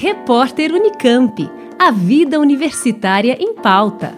Repórter Unicamp. A vida universitária em pauta.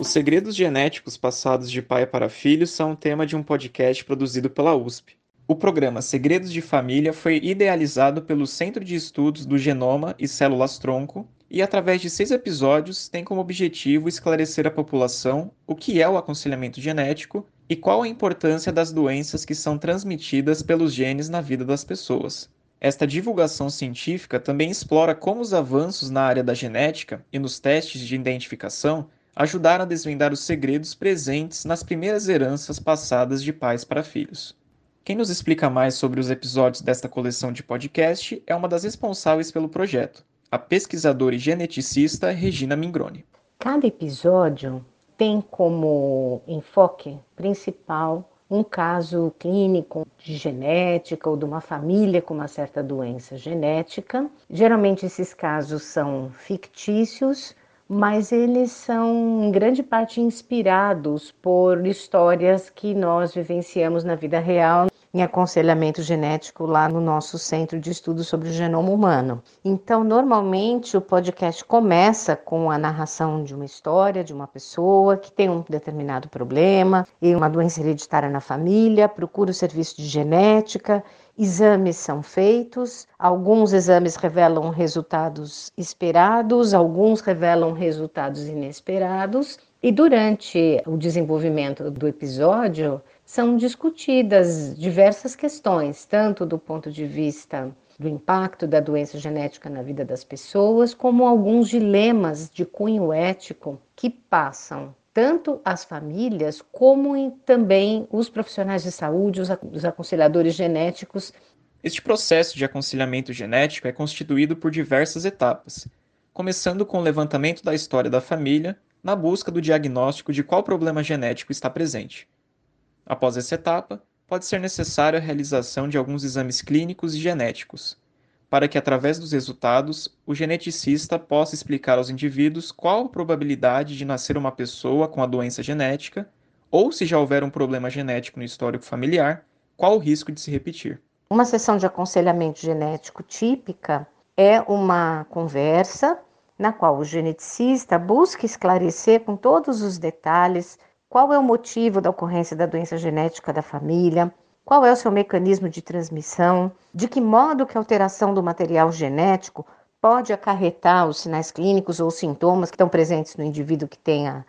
Os segredos genéticos passados de pai para filho são tema de um podcast produzido pela USP. O programa Segredos de Família foi idealizado pelo Centro de Estudos do Genoma e Células Tronco e, através de seis episódios, tem como objetivo esclarecer à população o que é o aconselhamento genético e qual a importância das doenças que são transmitidas pelos genes na vida das pessoas. Esta divulgação científica também explora como os avanços na área da genética e nos testes de identificação ajudaram a desvendar os segredos presentes nas primeiras heranças passadas de pais para filhos. Quem nos explica mais sobre os episódios desta coleção de podcast é uma das responsáveis pelo projeto, a pesquisadora e geneticista Regina Mingroni. Cada episódio tem como enfoque principal um caso clínico de genética ou de uma família com uma certa doença genética. Geralmente esses casos são fictícios, mas eles são em grande parte inspirados por histórias que nós vivenciamos na vida real em aconselhamento genético lá no nosso centro de estudo sobre o genoma humano. Então, normalmente o podcast começa com a narração de uma história de uma pessoa que tem um determinado problema e uma doença hereditária na família, procura o serviço de genética Exames são feitos, alguns exames revelam resultados esperados, alguns revelam resultados inesperados, e durante o desenvolvimento do episódio, são discutidas diversas questões, tanto do ponto de vista do impacto da doença genética na vida das pessoas, como alguns dilemas de cunho ético que passam tanto as famílias como também os profissionais de saúde, os aconselhadores genéticos. Este processo de aconselhamento genético é constituído por diversas etapas, começando com o levantamento da história da família na busca do diagnóstico de qual problema genético está presente. Após essa etapa, pode ser necessária a realização de alguns exames clínicos e genéticos, para que, através dos resultados, o geneticista possa explicar aos indivíduos qual a probabilidade de nascer uma pessoa com a doença genética, ou, se já houver um problema genético no histórico familiar, qual o risco de se repetir. Uma sessão de aconselhamento genético típica é uma conversa na qual o geneticista busca esclarecer com todos os detalhes qual é o motivo da ocorrência da doença genética da família, qual é o seu mecanismo de transmissão, de que modo que a alteração do material genético pode acarretar os sinais clínicos ou sintomas que estão presentes no indivíduo que tem a,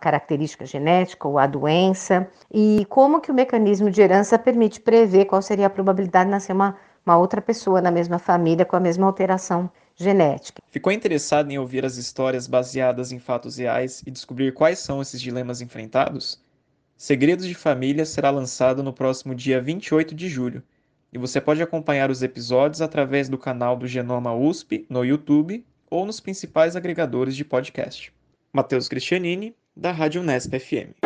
característica genética ou a doença, e como que o mecanismo de herança permite prever qual seria a probabilidade de nascer uma, uma outra pessoa na mesma família com a mesma alteração genética. Ficou interessado em ouvir as histórias baseadas em fatos reais e descobrir quais são esses dilemas enfrentados? Segredos de Família será lançado no próximo dia 28 de julho, e você pode acompanhar os episódios através do canal do Genoma USP no YouTube ou nos principais agregadores de podcast. Matheus Cristianini, da Rádio Unesp FM.